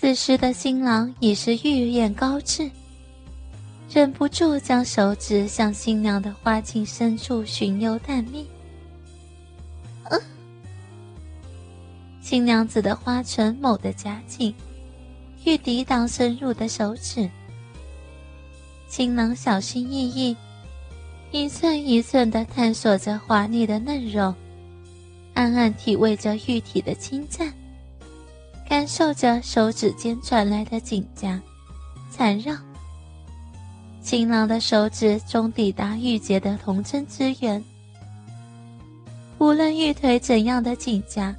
此时的新郎已是欲焰高炽，忍不住将手指向新娘的花茎深处寻幽探秘。新娘子的花唇猛地夹紧，欲抵挡深入的手指。新郎小心翼翼，一寸一寸地探索着滑腻的嫩肉，暗暗体味着玉体的侵占。感受着手指间传来的紧夹、缠绕，新郎的手指终抵达玉洁的童真之源。无论玉腿怎样的紧夹，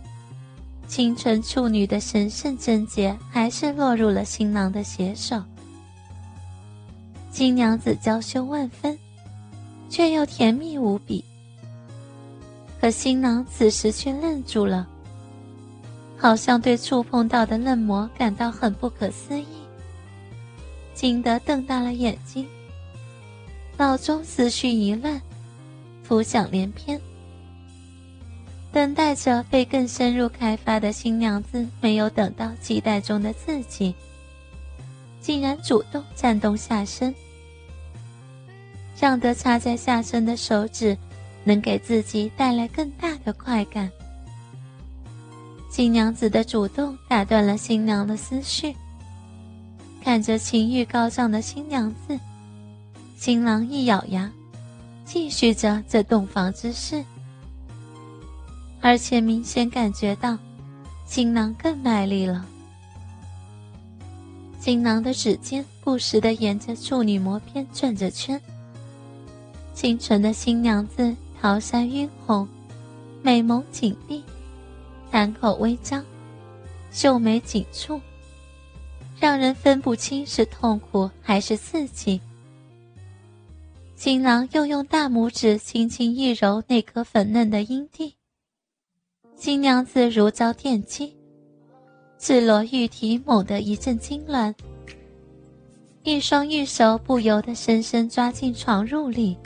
清纯处女的神圣贞洁还是落入了新郎的邪手。新娘子娇羞万分，却又甜蜜无比。可新郎此时却愣住了。好像对触碰到的嫩模感到很不可思议，惊得瞪大了眼睛，脑中思绪一乱，浮想联翩。等待着被更深入开发的新娘子没有等到期待中的自己，竟然主动颤动下身，让得插在下身的手指能给自己带来更大的快感。新娘子的主动打断了新娘的思绪。看着情欲高涨的新娘子，新郎一咬牙，继续着这洞房之事。而且明显感觉到，新郎更卖力了。新郎的指尖不时地沿着处女膜边转着圈。清纯的新娘子桃腮晕红，美眸紧闭。丹口微张，秀眉紧蹙，让人分不清是痛苦还是刺激。新郎又用大拇指轻轻一揉那颗粉嫩的阴蒂，新娘子如遭电击，赤裸玉体猛地一阵痉挛，一双玉手不由得深深抓进床褥里。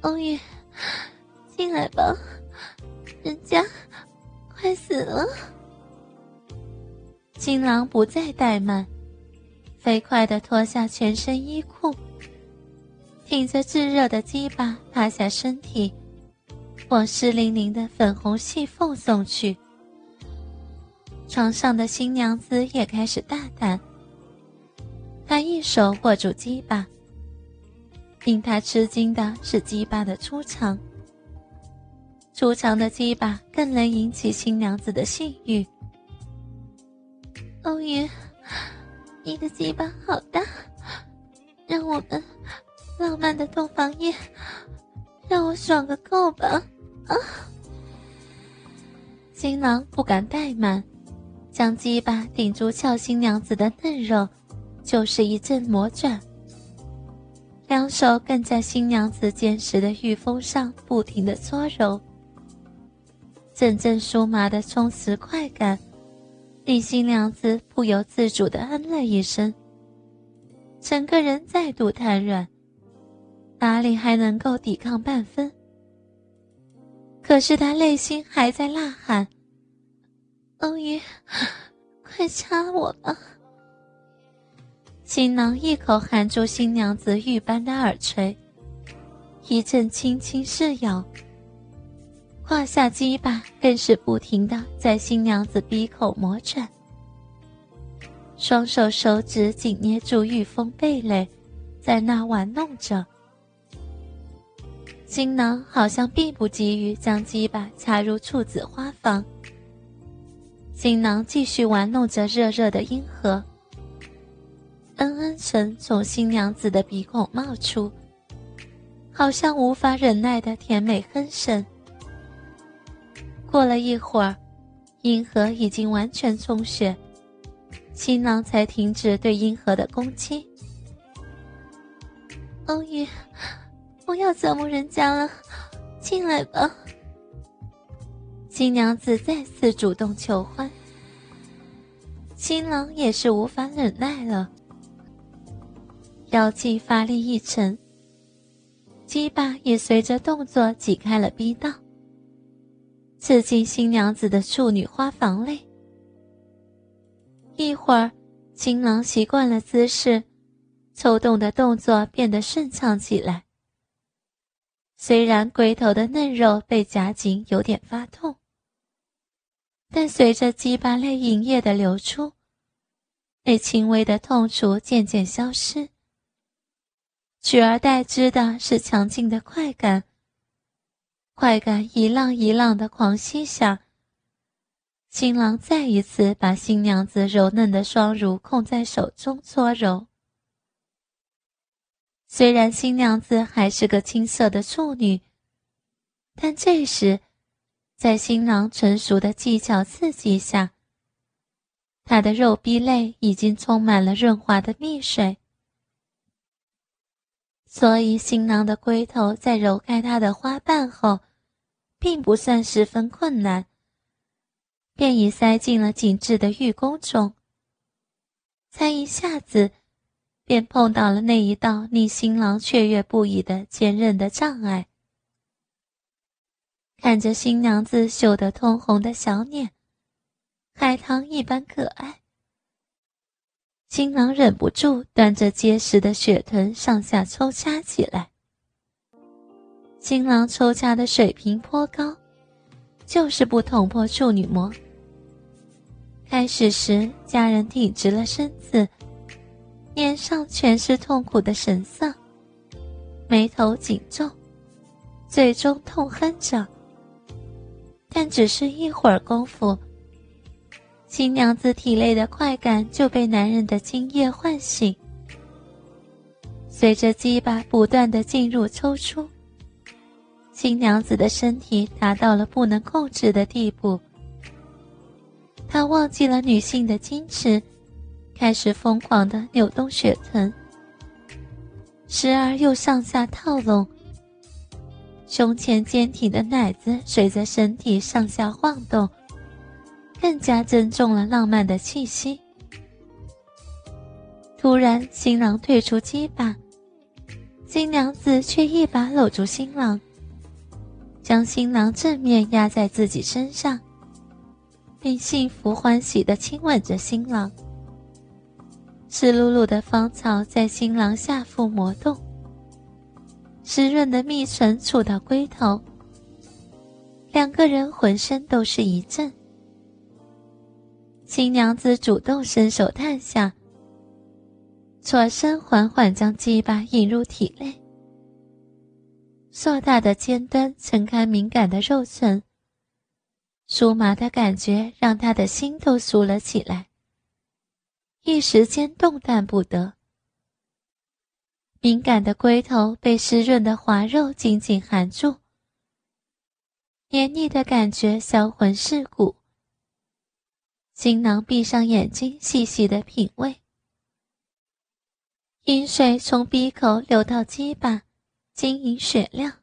欧爷，进来吧，人家。快死了！新郎不再怠慢，飞快地脱下全身衣裤，挺着炙热的鸡巴趴下身体，往湿淋淋的粉红细缝送去。床上的新娘子也开始大胆，她一手握住鸡巴，令她吃惊的是鸡巴的粗长。粗长的鸡巴更能引起新娘子的性欲。欧云，你的鸡巴好大，让我们浪漫的洞房夜，让我爽个够吧！啊！新郎不敢怠慢，将鸡巴顶住俏新娘子的嫩肉，就是一阵魔转。两手更在新娘子坚实的玉峰上不停的搓揉。阵阵酥麻的充实快感，令新娘子不由自主的嗯了一声，整个人再度瘫软，哪里还能够抵抗半分？可是她内心还在呐喊：“欧爷，快插我吧！”新郎一口含住新娘子玉般的耳垂，一阵轻轻试咬。胯下鸡巴更是不停的在新娘子鼻口磨转，双手手指紧捏住玉峰蓓蕾，在那玩弄着。新郎好像并不急于将鸡巴插入处子花房，新郎继续玩弄着热热的阴核，嗯嗯声从新娘子的鼻孔冒出，好像无法忍耐的甜美哼声。过了一会儿，阴核已经完全充血，新郎才停止对阴核的攻击。欧爷，不要折磨人家了，进来吧。新娘子再次主动求欢，新郎也是无法忍耐了，妖气发力一沉，鸡巴也随着动作挤开了逼道。刺进新娘子的处女花房内，一会儿，新郎习惯了姿势，抽动的动作变得顺畅起来。虽然龟头的嫩肉被夹紧，有点发痛，但随着鸡巴类营液的流出，那轻微的痛楚渐渐消失，取而代之的是强劲的快感。快感一浪一浪的狂吸下，新郎再一次把新娘子柔嫩的双乳控在手中搓揉。虽然新娘子还是个青涩的处女，但这时，在新郎成熟的技巧刺激下，她的肉壁内已经充满了润滑的蜜水，所以新郎的龟头在揉开它的花瓣后，并不算十分困难，便已塞进了紧致的玉宫中，才一下子。便碰到了那一道令新郎雀跃不已的坚韧的障碍。看着新娘子羞得通红的小脸，海棠一般可爱，新郎忍不住端着结实的血臀上下抽掐起来。新郎抽掐的水平颇高，就是不捅破处女膜。开始时，家人挺直了身子。脸上全是痛苦的神色，眉头紧皱，嘴中痛哼着。但只是一会儿功夫，新娘子体内的快感就被男人的精液唤醒。随着鸡巴不断的进入抽出，新娘子的身体达到了不能控制的地步。她忘记了女性的矜持。开始疯狂的扭动血臀，时而又上下套拢，胸前坚挺的奶子随着身体上下晃动，更加增重了浪漫的气息。突然，新郎退出鸡巴，新娘子却一把搂住新郎，将新郎正面压在自己身上，并幸福欢喜的亲吻着新郎。湿漉漉的芳草在新郎下腹磨动，湿润的蜜唇触到龟头，两个人浑身都是一震。新娘子主动伸手探下，左身缓缓将鸡巴引入体内，硕大的尖端撑开敏感的肉唇，酥麻的感觉让他的心都酥了起来。一时间动弹不得，敏感的龟头被湿润的滑肉紧紧含住，黏腻的感觉销魂蚀骨。新郎闭上眼睛，细细的品味，阴水从鼻口流到鸡巴，晶莹雪亮。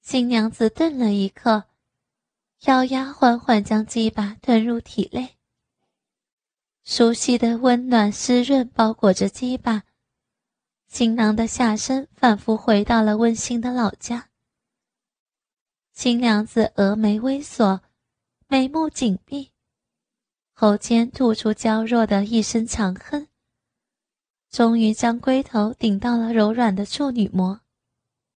新娘子顿了一刻，咬牙缓缓将鸡巴吞入体内。熟悉的温暖湿润包裹着鸡巴，新郎的下身仿佛回到了温馨的老家。新娘子峨眉微锁，眉目紧闭，喉间吐出娇弱的一声长哼，终于将龟头顶到了柔软的处女膜。